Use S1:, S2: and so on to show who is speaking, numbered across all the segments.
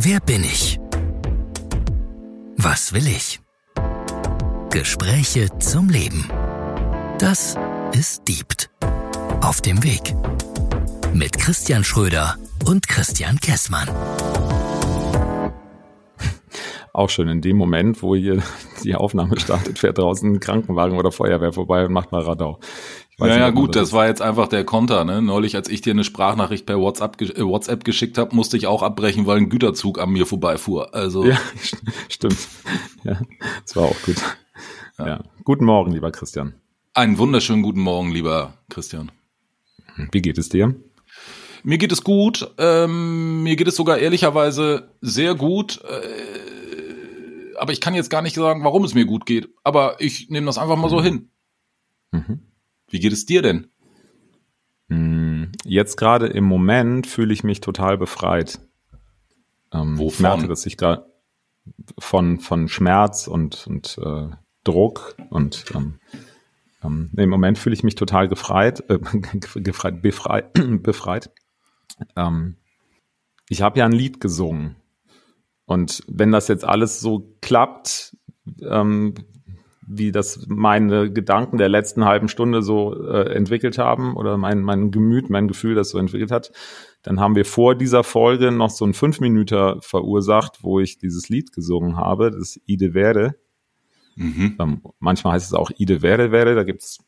S1: Wer bin ich? Was will ich? Gespräche zum Leben. Das ist Diebt. Auf dem Weg. Mit Christian Schröder und Christian Kessmann.
S2: Auch schön in dem Moment, wo hier die Aufnahme startet, fährt draußen ein Krankenwagen oder Feuerwehr vorbei und macht mal Radau.
S3: Ja, ja, gut, das, das war jetzt einfach der Konter. Ne? Neulich, als ich dir eine Sprachnachricht per WhatsApp, äh, WhatsApp geschickt habe, musste ich auch abbrechen, weil ein Güterzug an mir vorbeifuhr. Also
S2: ja, stimmt. Ja, das war auch gut. Ja. ja. Guten Morgen, lieber Christian.
S3: Einen wunderschönen guten Morgen, lieber Christian.
S2: Wie geht es dir?
S3: Mir geht es gut. Ähm, mir geht es sogar ehrlicherweise sehr gut. Äh, aber ich kann jetzt gar nicht sagen, warum es mir gut geht. Aber ich nehme das einfach mal so hin. Mhm. Wie geht es dir denn?
S2: Hm, jetzt gerade im Moment fühle ich mich total befreit. Ähm, Wovon? Ich merke, dass ich gerade von, von Schmerz und, und äh, Druck und ähm, ähm, im Moment fühle ich mich total gefreit, äh, gefreit befreit. befreit. Ähm, ich habe ja ein Lied gesungen. Und wenn das jetzt alles so klappt, ähm, wie das meine Gedanken der letzten halben Stunde so äh, entwickelt haben oder mein, mein Gemüt, mein Gefühl das so entwickelt hat, dann haben wir vor dieser Folge noch so ein fünf Minuten verursacht, wo ich dieses Lied gesungen habe, das Ide Verde. Mhm. Ähm, manchmal heißt es auch Ide Verde Verde, da gibt es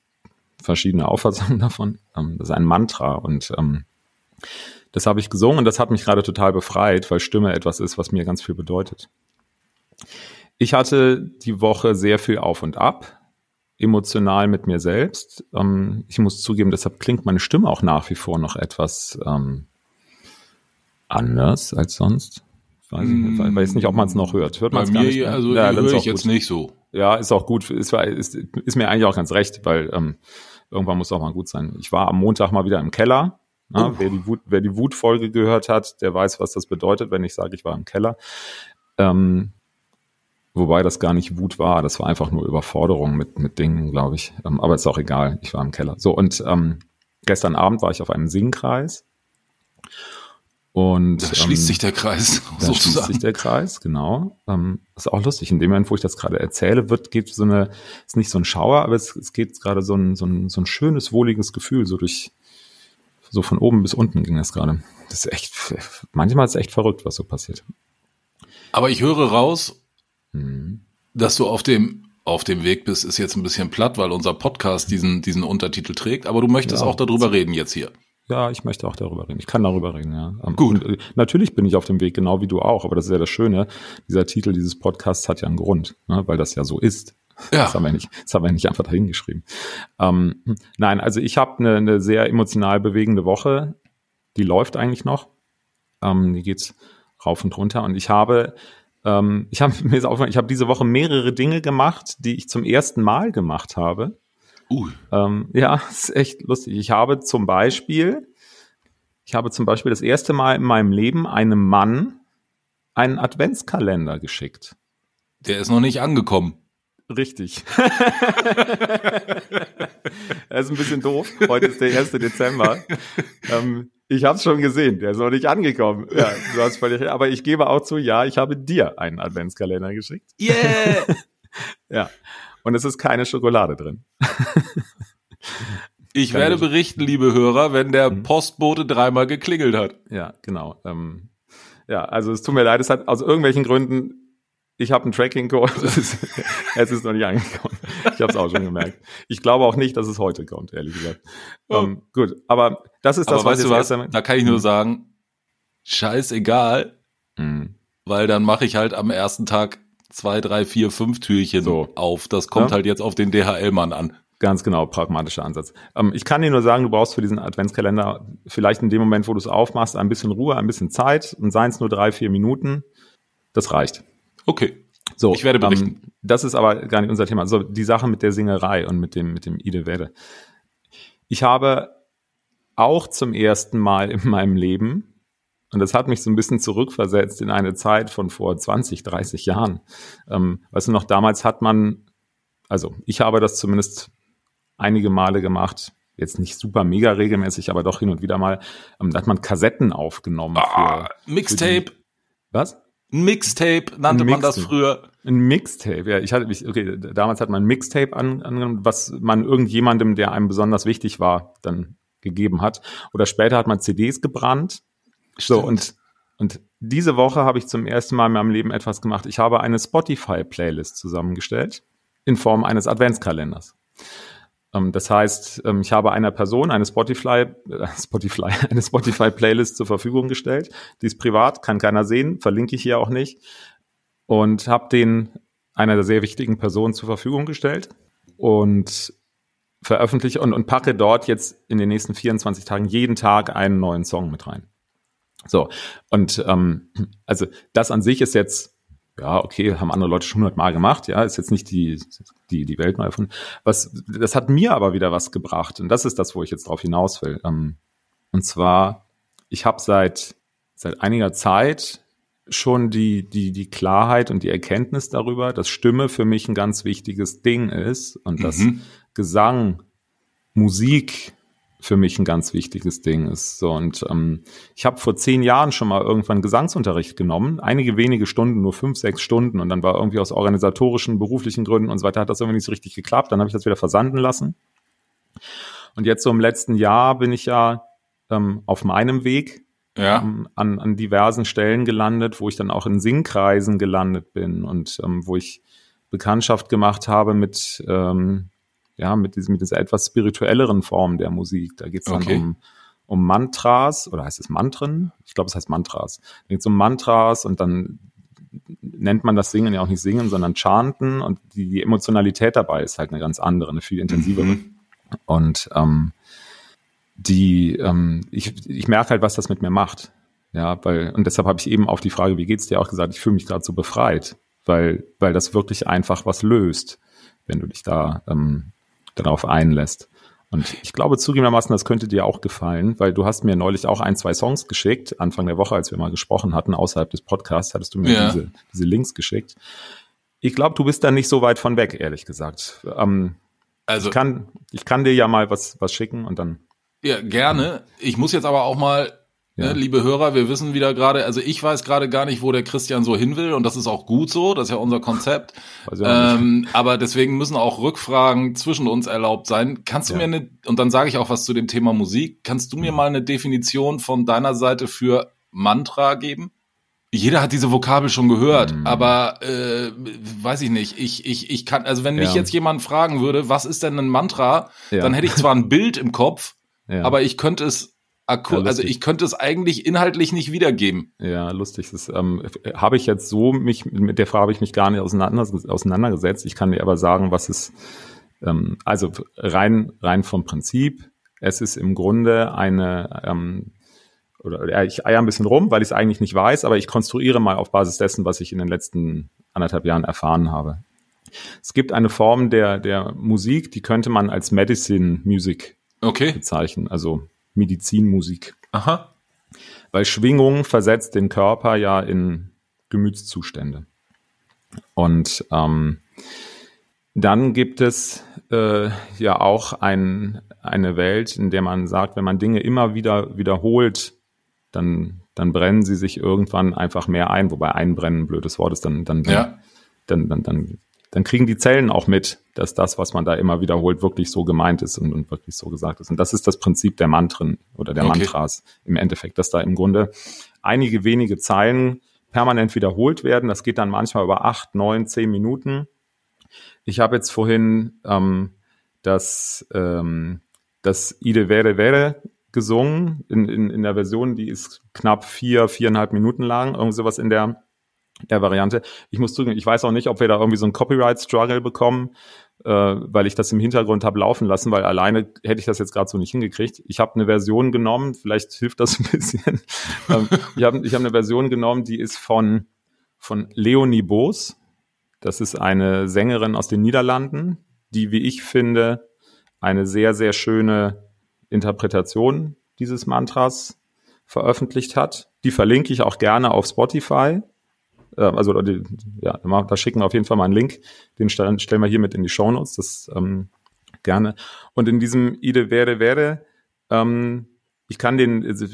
S2: verschiedene Auffassungen davon. Ähm, das ist ein Mantra und ähm, das habe ich gesungen und das hat mich gerade total befreit, weil Stimme etwas ist, was mir ganz viel bedeutet. Ich hatte die Woche sehr viel auf und ab, emotional mit mir selbst. Ähm, ich muss zugeben, deshalb klingt meine Stimme auch nach wie vor noch etwas ähm, anders als sonst. Weiß ich nicht, weiß nicht, ob man es noch hört. Hört man es gar nicht?
S3: Mehr? Also ja, höre ich jetzt nicht so.
S2: Ja, ist auch gut. Ist, ist, ist mir eigentlich auch ganz recht, weil ähm, irgendwann muss auch mal gut sein. Ich war am Montag mal wieder im Keller. Na, oh. wer, die Wut, wer die Wutfolge gehört hat, der weiß, was das bedeutet, wenn ich sage, ich war im Keller. Ähm, Wobei das gar nicht Wut war, das war einfach nur Überforderung mit, mit Dingen, glaube ich. Ähm, aber ist auch egal, ich war im Keller. So, und ähm, gestern Abend war ich auf einem Singkreis. Und,
S3: da schließt ähm, sich der Kreis.
S2: Da sozusagen. schließt sich der Kreis, genau. Ähm, ist auch lustig. In dem Moment, wo ich das gerade erzähle, wird, geht so eine, ist nicht so ein Schauer, aber es, es geht gerade so ein, so, ein, so ein schönes, wohliges Gefühl, so durch, so von oben bis unten ging das gerade. Das ist echt, manchmal ist es echt verrückt, was so passiert.
S3: Aber ich höre raus, Mhm. Dass du auf dem auf dem Weg bist, ist jetzt ein bisschen platt, weil unser Podcast diesen, diesen Untertitel trägt, aber du möchtest ja, auch darüber reden jetzt hier.
S2: Ja, ich möchte auch darüber reden. Ich kann darüber reden, ja. Ähm, Gut. Und, äh, natürlich bin ich auf dem Weg, genau wie du auch, aber das ist ja das Schöne. Dieser Titel dieses Podcasts hat ja einen Grund, ne, weil das ja so ist. Ja. Das haben wir nicht, das haben wir nicht einfach dahingeschrieben. Ähm, nein, also ich habe eine, eine sehr emotional bewegende Woche. Die läuft eigentlich noch. Ähm, die geht's rauf und runter. Und ich habe ähm, ich habe mir aufgefallen, ich habe diese Woche mehrere Dinge gemacht, die ich zum ersten Mal gemacht habe. Uh. Ähm, ja, ist echt lustig. Ich habe zum Beispiel, ich habe zum Beispiel das erste Mal in meinem Leben einem Mann einen Adventskalender geschickt.
S3: Der ist noch nicht angekommen.
S2: Richtig. Er ist ein bisschen doof. Heute ist der 1. Dezember. Ähm, ich habe es schon gesehen, der ist noch nicht angekommen. Ja, du hast völlig recht. Aber ich gebe auch zu, ja, ich habe dir einen Adventskalender geschickt.
S3: Yeah!
S2: ja. Und es ist keine Schokolade drin.
S3: ich keine werde berichten, liebe Hörer, wenn der mhm. Postbote dreimal geklingelt hat.
S2: Ja, genau. Ähm, ja, also es tut mir leid, es hat aus irgendwelchen Gründen ich habe einen Tracking-Code, es ist noch nicht angekommen. Ich habe es auch schon gemerkt. Ich glaube auch nicht, dass es heute kommt, ehrlich gesagt. Oh. Um, gut, aber das ist das,
S3: aber was weißt du was? Da kann ich nur hm. sagen, scheißegal, mhm. weil dann mache ich halt am ersten Tag zwei, drei, vier, fünf Türchen so. auf. Das kommt ja? halt jetzt auf den DHL-Mann an.
S2: Ganz genau, pragmatischer Ansatz. Ähm, ich kann dir nur sagen, du brauchst für diesen Adventskalender vielleicht in dem Moment, wo du es aufmachst, ein bisschen Ruhe, ein bisschen Zeit und seien es nur drei, vier Minuten. Das reicht.
S3: Okay.
S2: So, ich werde berichten. Ähm, das ist aber gar nicht unser Thema. So, die Sache mit der Singerei und mit dem, mit dem Ide Werde. Ich habe auch zum ersten Mal in meinem Leben, und das hat mich so ein bisschen zurückversetzt in eine Zeit von vor 20, 30 Jahren. Ähm, weißt du noch, damals hat man, also ich habe das zumindest einige Male gemacht, jetzt nicht super mega regelmäßig, aber doch hin und wieder mal, ähm, da hat man Kassetten aufgenommen.
S3: Ah, für, Mixtape.
S2: Für
S3: Was? Ein Mixtape nannte ein man das früher.
S2: Ein Mixtape, ja. Ich hatte mich, okay, damals hat man ein Mixtape angenommen, was man irgendjemandem, der einem besonders wichtig war, dann gegeben hat. Oder später hat man CDs gebrannt. Stimmt. So, und, und diese Woche habe ich zum ersten Mal in meinem Leben etwas gemacht. Ich habe eine Spotify-Playlist zusammengestellt in Form eines Adventskalenders. Ähm, das heißt, ähm, ich habe einer Person eine Spotify, äh, Spotify, eine Spotify-Playlist zur Verfügung gestellt. Die ist privat, kann keiner sehen, verlinke ich hier auch nicht. Und habe den einer der sehr wichtigen Personen zur Verfügung gestellt und veröffentliche und, und packe dort jetzt in den nächsten 24 Tagen jeden Tag einen neuen Song mit rein. So, und ähm, also das an sich ist jetzt ja, okay, haben andere Leute schon hundertmal gemacht, ja, ist jetzt nicht die, die, die Welt neu von. Was, das hat mir aber wieder was gebracht und das ist das, wo ich jetzt drauf hinaus will. Ähm, und zwar, ich habe seit, seit einiger Zeit schon die, die, die Klarheit und die Erkenntnis darüber, dass Stimme für mich ein ganz wichtiges Ding ist und mhm. dass Gesang, Musik für mich ein ganz wichtiges Ding ist. So und ähm, ich habe vor zehn Jahren schon mal irgendwann Gesangsunterricht genommen, einige wenige Stunden, nur fünf, sechs Stunden und dann war irgendwie aus organisatorischen, beruflichen Gründen und so weiter hat das irgendwie nicht so richtig geklappt. Dann habe ich das wieder versanden lassen. Und jetzt so im letzten Jahr bin ich ja ähm, auf meinem Weg ja. ähm, an, an diversen Stellen gelandet, wo ich dann auch in Singkreisen gelandet bin und ähm, wo ich Bekanntschaft gemacht habe mit ähm, ja, mit, diesem, mit dieser etwas spirituelleren Form der Musik. Da geht es dann okay. um, um Mantras, oder heißt es Mantren? Ich glaube, es heißt Mantras. Da geht es um Mantras und dann nennt man das Singen ja auch nicht Singen, sondern Chanten und die, die Emotionalität dabei ist halt eine ganz andere, eine viel intensivere. Mhm. Und ähm, die, ähm, ich, ich merke halt, was das mit mir macht. Ja, weil, und deshalb habe ich eben auf die Frage, wie geht's dir auch gesagt, ich fühle mich gerade so befreit, weil, weil das wirklich einfach was löst, wenn du dich da ähm, darauf einlässt. Und ich glaube zugegebenermaßen, das könnte dir auch gefallen, weil du hast mir neulich auch ein, zwei Songs geschickt, Anfang der Woche, als wir mal gesprochen hatten, außerhalb des Podcasts, hattest du mir ja. diese, diese Links geschickt. Ich glaube, du bist da nicht so weit von weg, ehrlich gesagt. Ähm, also ich kann, ich kann dir ja mal was, was schicken und dann.
S3: Ja, gerne. Ich muss jetzt aber auch mal ja. Ne, liebe Hörer, wir wissen wieder gerade, also ich weiß gerade gar nicht, wo der Christian so hin will und das ist auch gut so, das ist ja unser Konzept. Ähm, aber deswegen müssen auch Rückfragen zwischen uns erlaubt sein. Kannst du ja. mir eine, und dann sage ich auch was zu dem Thema Musik, kannst du mir mhm. mal eine Definition von deiner Seite für Mantra geben? Jeder hat diese Vokabel schon gehört, mm. aber äh, weiß ich nicht. Ich, ich, ich kann, also wenn mich jetzt jemand fragen würde, was ist denn ein Mantra, ja. dann hätte ich zwar ein Bild im Kopf, ja. aber ich könnte es Akku, ja, also ich könnte es eigentlich inhaltlich nicht wiedergeben.
S2: Ja, lustig. Das ähm, habe ich jetzt so mich mit der Frage habe ich mich gar nicht auseinander, auseinandergesetzt. Ich kann dir aber sagen, was es ähm, also rein rein vom Prinzip. Es ist im Grunde eine ähm, oder ich eier ein bisschen rum, weil ich es eigentlich nicht weiß, aber ich konstruiere mal auf Basis dessen, was ich in den letzten anderthalb Jahren erfahren habe. Es gibt eine Form der der Musik, die könnte man als Medicine Music okay. bezeichnen. Also Medizinmusik.
S3: Aha.
S2: Weil Schwingung versetzt den Körper ja in Gemütszustände. Und ähm, dann gibt es äh, ja auch ein, eine Welt, in der man sagt, wenn man Dinge immer wieder wiederholt, dann, dann brennen sie sich irgendwann einfach mehr ein, wobei einbrennen ein blödes Wort ist, dann, dann, ja. dann, dann, dann dann kriegen die Zellen auch mit, dass das, was man da immer wiederholt, wirklich so gemeint ist und, und wirklich so gesagt ist. Und das ist das Prinzip der Mantren oder der okay. Mantras im Endeffekt, dass da im Grunde einige wenige Zeilen permanent wiederholt werden. Das geht dann manchmal über acht, neun, zehn Minuten. Ich habe jetzt vorhin ähm, das, ähm, das Ide Vere Vere gesungen in, in, in der Version, die ist knapp vier, viereinhalb Minuten lang, irgend sowas in der der Variante. Ich muss zugeben, ich weiß auch nicht, ob wir da irgendwie so einen Copyright-Struggle bekommen, äh, weil ich das im Hintergrund habe laufen lassen, weil alleine hätte ich das jetzt gerade so nicht hingekriegt. Ich habe eine Version genommen, vielleicht hilft das ein bisschen. ähm, ich habe ich hab eine Version genommen, die ist von, von Leonie Boos. Das ist eine Sängerin aus den Niederlanden, die, wie ich finde, eine sehr, sehr schöne Interpretation dieses Mantras veröffentlicht hat. Die verlinke ich auch gerne auf Spotify. Ähm, also die, ja, da schicken wir auf jeden Fall mal einen Link, den stellen, stellen wir hier mit in die Show Notes, das ähm, gerne. Und in diesem Ide Werde Werde ähm, ich kann den, also,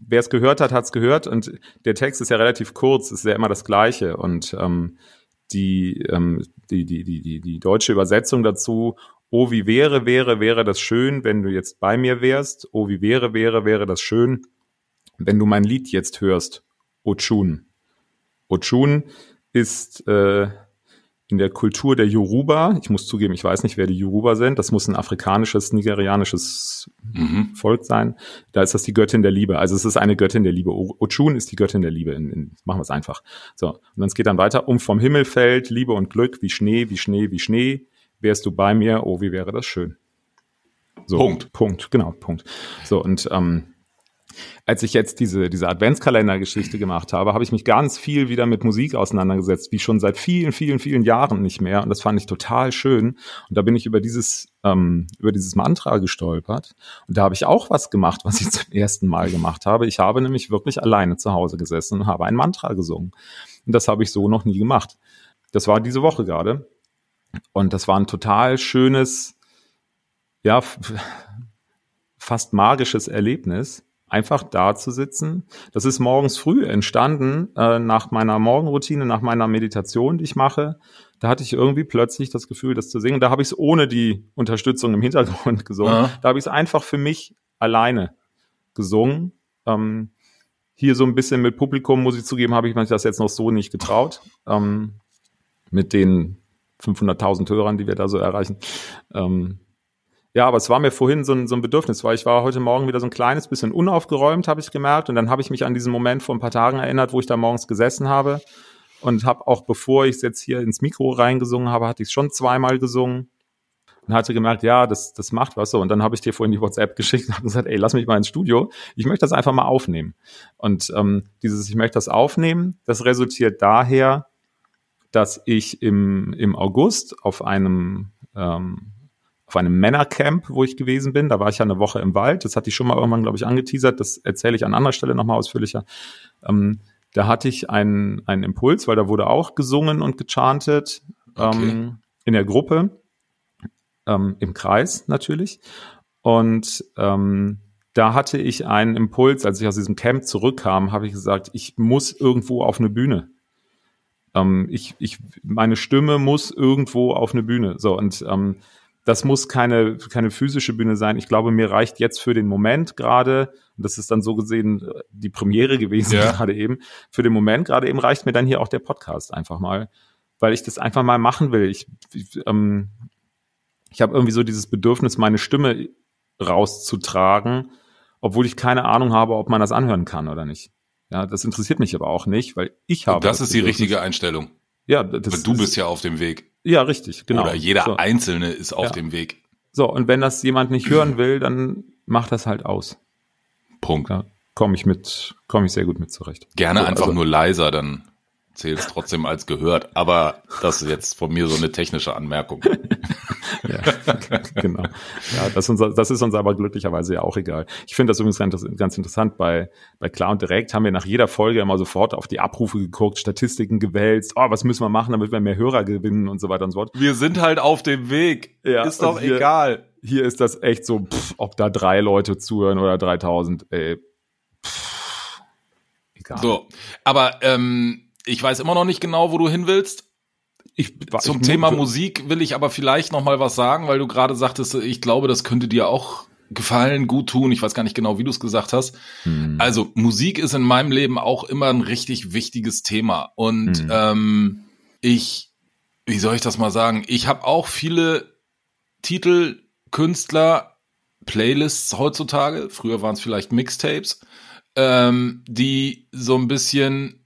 S2: wer es gehört hat, hat es gehört. Und der Text ist ja relativ kurz, ist ja immer das Gleiche. Und ähm, die, ähm, die, die, die, die, die deutsche Übersetzung dazu, oh wie wäre, wäre, wäre das schön, wenn du jetzt bei mir wärst, oh wie wäre, wäre, wäre das schön, wenn du mein Lied jetzt hörst, Ochun. Ochun ist äh, in der Kultur der Yoruba, ich muss zugeben, ich weiß nicht, wer die Yoruba sind, das muss ein afrikanisches, nigerianisches mhm. Volk sein, da ist das die Göttin der Liebe. Also es ist eine Göttin der Liebe. Ochun ist die Göttin der Liebe. In, in, machen wir es einfach. So, und dann geht dann weiter, um vom Himmel fällt Liebe und Glück wie Schnee, wie Schnee, wie Schnee. Wärst du bei mir, oh, wie wäre das schön. So, Punkt. Punkt, genau, Punkt. So, und ähm, als ich jetzt diese, diese Adventskalender-Geschichte gemacht habe, habe ich mich ganz viel wieder mit Musik auseinandergesetzt, wie schon seit vielen, vielen, vielen Jahren nicht mehr. Und das fand ich total schön. Und da bin ich über dieses, ähm, über dieses Mantra gestolpert. Und da habe ich auch was gemacht, was ich zum ersten Mal gemacht habe. Ich habe nämlich wirklich alleine zu Hause gesessen und habe ein Mantra gesungen. Und das habe ich so noch nie gemacht. Das war diese Woche gerade. Und das war ein total schönes, ja, fast magisches Erlebnis einfach da zu sitzen. Das ist morgens früh entstanden, äh, nach meiner Morgenroutine, nach meiner Meditation, die ich mache. Da hatte ich irgendwie plötzlich das Gefühl, das zu singen. Da habe ich es ohne die Unterstützung im Hintergrund gesungen. Ja. Da habe ich es einfach für mich alleine gesungen. Ähm, hier so ein bisschen mit Publikum, muss ich zugeben, habe ich mir das jetzt noch so nicht getraut. Ähm, mit den 500.000 Hörern, die wir da so erreichen. Ähm, ja, aber es war mir vorhin so ein, so ein Bedürfnis, weil ich war heute Morgen wieder so ein kleines bisschen unaufgeräumt, habe ich gemerkt. Und dann habe ich mich an diesen Moment vor ein paar Tagen erinnert, wo ich da morgens gesessen habe. Und habe auch, bevor ich es jetzt hier ins Mikro reingesungen habe, hatte ich es schon zweimal gesungen. Und hatte gemerkt, ja, das, das macht was so. Und dann habe ich dir vorhin die WhatsApp geschickt und gesagt, ey, lass mich mal ins Studio. Ich möchte das einfach mal aufnehmen. Und ähm, dieses, ich möchte das aufnehmen, das resultiert daher, dass ich im, im August auf einem ähm, auf einem Männercamp, wo ich gewesen bin. Da war ich ja eine Woche im Wald. Das hatte ich schon mal irgendwann, glaube ich, angeteasert. Das erzähle ich an anderer Stelle nochmal ausführlicher. Ähm, da hatte ich einen, einen Impuls, weil da wurde auch gesungen und gechantet okay. ähm, in der Gruppe, ähm, im Kreis natürlich. Und ähm, da hatte ich einen Impuls, als ich aus diesem Camp zurückkam, habe ich gesagt, ich muss irgendwo auf eine Bühne. Ähm, ich, ich, meine Stimme muss irgendwo auf eine Bühne. So und ähm, das muss keine, keine physische Bühne sein. Ich glaube, mir reicht jetzt für den Moment gerade, und das ist dann so gesehen äh, die Premiere gewesen ja. gerade eben, für den Moment gerade eben reicht mir dann hier auch der Podcast einfach mal, weil ich das einfach mal machen will. Ich, ich, ähm, ich habe irgendwie so dieses Bedürfnis, meine Stimme rauszutragen, obwohl ich keine Ahnung habe, ob man das anhören kann oder nicht. Ja, das interessiert mich aber auch nicht, weil ich habe. Und
S3: das, das ist die richtige Einstellung.
S2: Ja,
S3: das, du bist ja auf dem Weg.
S2: Ja, richtig, genau.
S3: Oder jeder so. Einzelne ist auf ja. dem Weg.
S2: So, und wenn das jemand nicht hören will, dann macht das halt aus.
S3: Punkt.
S2: Ja, komme ich mit, komme ich sehr gut mit zurecht.
S3: Gerne so, einfach also, nur leiser, dann zählt es trotzdem als gehört. Aber das ist jetzt von mir so eine technische Anmerkung.
S2: ja, genau. Ja, das ist, uns, das ist uns aber glücklicherweise ja auch egal. Ich finde das übrigens ganz, ganz interessant. Bei, bei Klar und Direkt haben wir nach jeder Folge immer sofort auf die Abrufe geguckt, Statistiken gewälzt. Oh, was müssen wir machen, damit wir mehr Hörer gewinnen und so weiter und so fort.
S3: Wir sind halt auf dem Weg. Ja, ist doch hier, egal.
S2: Hier ist das echt so, pff, ob da drei Leute zuhören oder 3000, ey.
S3: Pff, egal. So, aber ähm, ich weiß immer noch nicht genau, wo du hin willst. Ich, Zum ich Thema Musik will ich aber vielleicht noch mal was sagen, weil du gerade sagtest, ich glaube, das könnte dir auch gefallen, gut tun. Ich weiß gar nicht genau, wie du es gesagt hast. Hm. Also Musik ist in meinem Leben auch immer ein richtig wichtiges Thema. Und hm. ähm, ich, wie soll ich das mal sagen? Ich habe auch viele Titel, Künstler, Playlists heutzutage. Früher waren es vielleicht Mixtapes, ähm, die so ein bisschen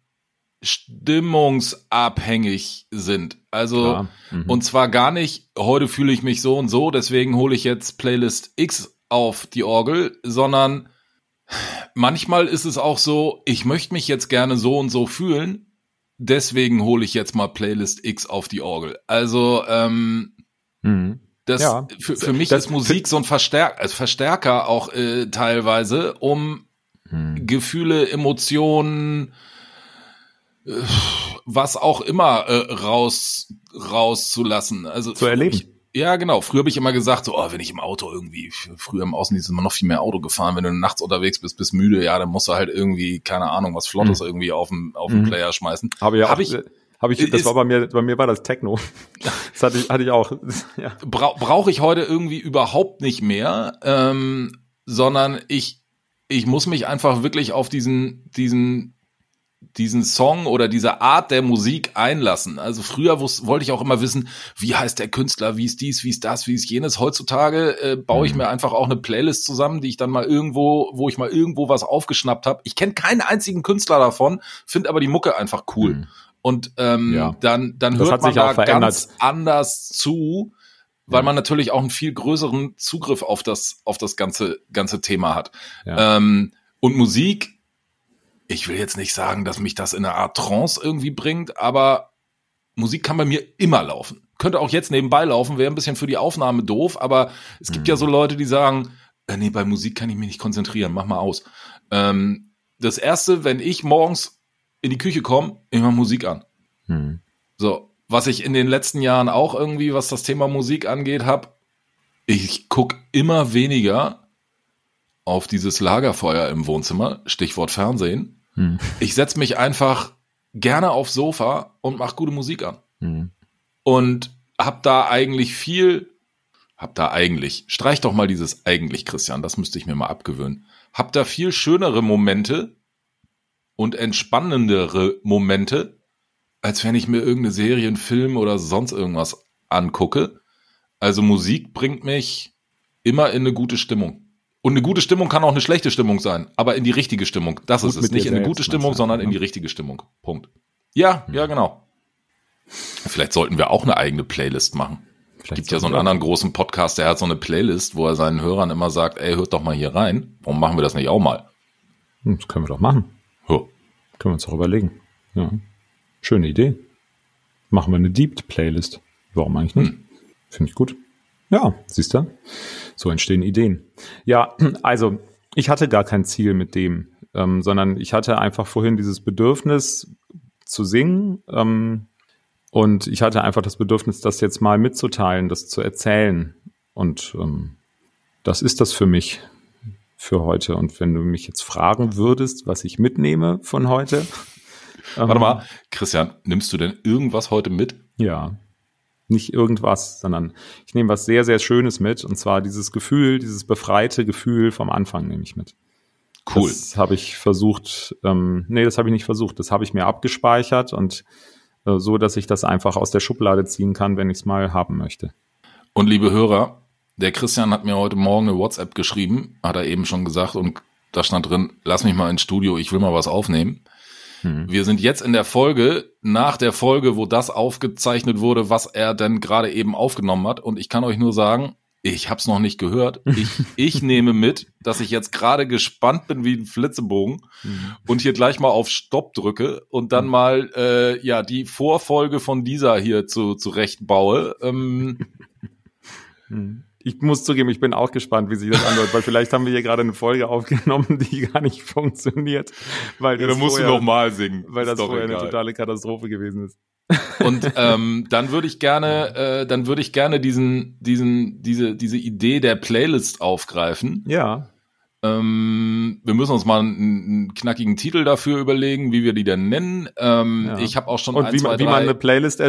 S3: stimmungsabhängig sind. Also, mhm. und zwar gar nicht, heute fühle ich mich so und so, deswegen hole ich jetzt Playlist X auf die Orgel, sondern manchmal ist es auch so, ich möchte mich jetzt gerne so und so fühlen, deswegen hole ich jetzt mal Playlist X auf die Orgel. Also, ähm, mhm. Das, ja. für, für mich das, ist Musik so ein Verstärker, als Verstärker auch äh, teilweise, um hm. Gefühle, Emotionen, was auch immer äh, raus rauszulassen. Also
S2: zu erleben.
S3: Ja, genau. Früher habe ich immer gesagt, so, oh, wenn ich im Auto irgendwie, früher im Außendienst ist man noch viel mehr Auto gefahren. Wenn du nachts unterwegs bist, bist müde, ja, dann musst du halt irgendwie, keine Ahnung, was Flottes mhm. irgendwie auf den, auf den mhm. Player schmeißen.
S2: Habe ja hab ich, habe ich, das ist, war bei mir, bei mir war das Techno. Das hatte ich, hatte ich auch.
S3: Ja. Bra Brauche ich heute irgendwie überhaupt nicht mehr, ähm, sondern ich, ich muss mich einfach wirklich auf diesen, diesen diesen Song oder diese Art der Musik einlassen. Also früher wollte ich auch immer wissen, wie heißt der Künstler, wie ist dies, wie ist das, wie ist jenes. Heutzutage äh, baue ich mhm. mir einfach auch eine Playlist zusammen, die ich dann mal irgendwo, wo ich mal irgendwo was aufgeschnappt habe. Ich kenne keinen einzigen Künstler davon, finde aber die Mucke einfach cool. Mhm. Und ähm, ja. dann, dann hört man da ganz anders zu, weil ja. man natürlich auch einen viel größeren Zugriff auf das, auf das ganze, ganze Thema hat. Ja. Ähm, und Musik ich will jetzt nicht sagen, dass mich das in eine Art Trance irgendwie bringt, aber Musik kann bei mir immer laufen. Könnte auch jetzt nebenbei laufen, wäre ein bisschen für die Aufnahme doof, aber es gibt mhm. ja so Leute, die sagen, äh, nee, bei Musik kann ich mich nicht konzentrieren, mach mal aus. Ähm, das erste, wenn ich morgens in die Küche komme, immer Musik an. Mhm. So, was ich in den letzten Jahren auch irgendwie, was das Thema Musik angeht, habe, ich guck immer weniger auf dieses Lagerfeuer im Wohnzimmer, Stichwort Fernsehen. Hm. Ich setze mich einfach gerne aufs Sofa und mache gute Musik an. Hm. Und hab da eigentlich viel, hab da eigentlich, streich doch mal dieses eigentlich, Christian, das müsste ich mir mal abgewöhnen. Hab da viel schönere Momente und entspannendere Momente, als wenn ich mir irgendeine Serie, einen Film oder sonst irgendwas angucke. Also Musik bringt mich immer in eine gute Stimmung. Und eine gute Stimmung kann auch eine schlechte Stimmung sein, aber in die richtige Stimmung. Das Gut ist es. Nicht in eine gute Stimmung, sondern in die richtige Stimmung. Punkt. Ja, ja, genau. Vielleicht sollten wir auch eine eigene Playlist machen. Vielleicht gibt ja so einen anderen großen Podcast, der hat so eine Playlist, wo er seinen Hörern immer sagt, ey, hört doch mal hier rein. Warum machen wir das nicht auch mal?
S2: Hm, das können wir doch machen. Ja. Können wir uns auch überlegen. Ja. Schöne Idee. Machen wir eine Deep-Playlist. Warum eigentlich nicht? Hm. Finde ich gut. Ja, siehst du? So entstehen Ideen. Ja, also ich hatte gar kein Ziel mit dem, ähm, sondern ich hatte einfach vorhin dieses Bedürfnis zu singen ähm, und ich hatte einfach das Bedürfnis, das jetzt mal mitzuteilen, das zu erzählen. Und ähm, das ist das für mich für heute. Und wenn du mich jetzt fragen würdest, was ich mitnehme von heute.
S3: Warte mal, ähm, Christian, nimmst du denn irgendwas heute mit?
S2: Ja nicht irgendwas, sondern ich nehme was sehr, sehr Schönes mit. Und zwar dieses Gefühl, dieses befreite Gefühl vom Anfang nehme ich mit. Cool. Das habe ich versucht, ähm, nee, das habe ich nicht versucht. Das habe ich mir abgespeichert und äh, so, dass ich das einfach aus der Schublade ziehen kann, wenn ich es mal haben möchte.
S3: Und liebe Hörer, der Christian hat mir heute Morgen eine WhatsApp geschrieben, hat er eben schon gesagt, und da stand drin, lass mich mal ins Studio, ich will mal was aufnehmen. Hm. Wir sind jetzt in der Folge, nach der Folge, wo das aufgezeichnet wurde, was er denn gerade eben aufgenommen hat. Und ich kann euch nur sagen, ich hab's noch nicht gehört. Ich, ich nehme mit, dass ich jetzt gerade gespannt bin wie ein Flitzebogen mhm. und hier gleich mal auf Stopp drücke und dann mhm. mal äh, ja die Vorfolge von dieser hier zu zurecht baue. Ähm,
S2: mhm ich muss zugeben, ich bin auch gespannt, wie sich das anhört, weil vielleicht haben wir hier gerade eine Folge aufgenommen, die gar nicht funktioniert. Weil
S3: ja, da musst vorher, du nochmal singen.
S2: Weil das vorher egal. eine totale Katastrophe gewesen ist.
S3: Und ähm, dann würde ich gerne, äh, dann würde ich gerne diesen, diesen, diese, diese Idee der Playlist aufgreifen.
S2: Ja.
S3: Ähm, wir müssen uns mal einen, einen, knackigen Titel dafür überlegen, wie wir die denn nennen. Ähm, ja. Ich habe auch schon
S2: und ein, wie, zwei, wie man eine Playlist,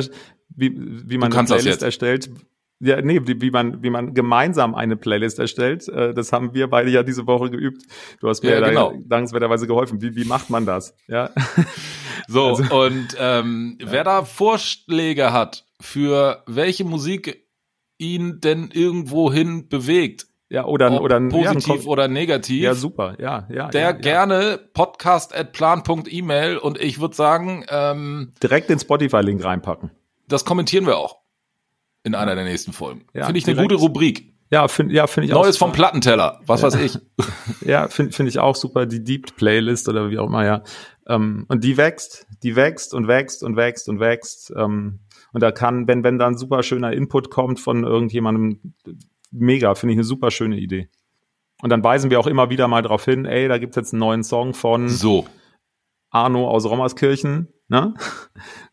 S2: wie, wie man eine Playlist erstellt, ja, nee, wie, wie man, wie man gemeinsam eine Playlist erstellt, äh, das haben wir beide ja diese Woche geübt. Du hast mir ja, genau. dankenswerterweise geholfen. Wie, wie macht man das? Ja.
S3: So, also, und ähm, ja. wer da Vorschläge hat, für welche Musik ihn denn irgendwohin bewegt,
S2: ja, oder, oder
S3: positiv ja, oder negativ.
S2: Ja, super, ja, ja.
S3: Der
S2: ja,
S3: gerne podcast at plan.email und ich würde sagen, ähm,
S2: direkt den Spotify-Link reinpacken.
S3: Das kommentieren wir auch in einer der nächsten Folgen. Ja, finde ich eine gute Rubrik.
S2: Ja, finde ja, finde ich
S3: Neues auch. Neues vom Plattenteller, was ja. weiß ich.
S2: ja, finde finde ich auch super. Die Deep Playlist oder wie auch immer, ja. Ähm, und die wächst, die wächst und wächst und wächst und wächst. Ähm, und da kann, wenn, wenn da ein super schöner Input kommt von irgendjemandem, mega, finde ich eine super schöne Idee. Und dann weisen wir auch immer wieder mal darauf hin, ey, da gibt's jetzt einen neuen Song von
S3: so.
S2: Arno aus Rommerskirchen, ne?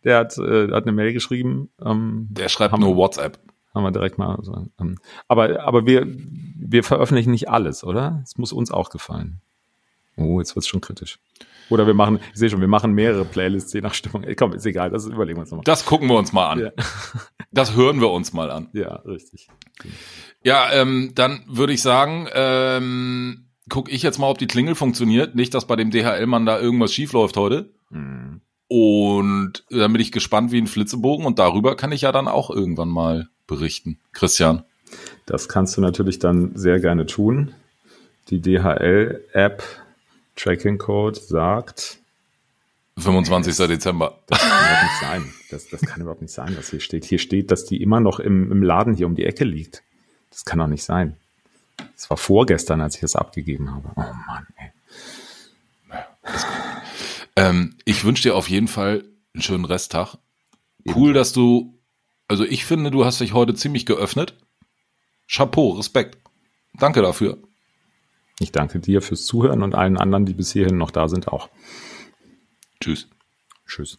S2: Der hat, äh, hat eine Mail geschrieben.
S3: Ähm, der schreibt nur WhatsApp.
S2: Haben wir direkt mal. So, ähm, aber, aber wir, wir veröffentlichen nicht alles, oder? Es muss uns auch gefallen. Oh, jetzt wird's schon kritisch. Oder wir machen, ich sehe schon, wir machen mehrere Playlists je nach Stimmung. Ey, komm, ist egal, das überlegen wir uns nochmal.
S3: Das gucken wir uns mal an. Ja. Das hören wir uns mal an.
S2: Ja, richtig.
S3: Ja, ähm, dann würde ich sagen, ähm, gucke ich jetzt mal, ob die Klingel funktioniert. Nicht, dass bei dem DHL-Mann da irgendwas schief läuft heute. Mhm. Und dann bin ich gespannt wie ein Flitzebogen und darüber kann ich ja dann auch irgendwann mal berichten. Christian.
S2: Das kannst du natürlich dann sehr gerne tun. Die DHL-App Tracking Code sagt
S3: 25. Dezember.
S2: Das kann überhaupt nicht sein. Das, das kann überhaupt nicht sein, was hier steht. Hier steht, dass die immer noch im, im Laden hier um die Ecke liegt. Das kann doch nicht sein. Das war vorgestern, als ich das abgegeben habe. Oh Mann, ey.
S3: Ähm, ich wünsche dir auf jeden Fall einen schönen Resttag. Cool, dass du, also ich finde, du hast dich heute ziemlich geöffnet. Chapeau, Respekt. Danke dafür.
S2: Ich danke dir fürs Zuhören und allen anderen, die bis hierhin noch da sind, auch.
S3: Tschüss.
S2: Tschüss.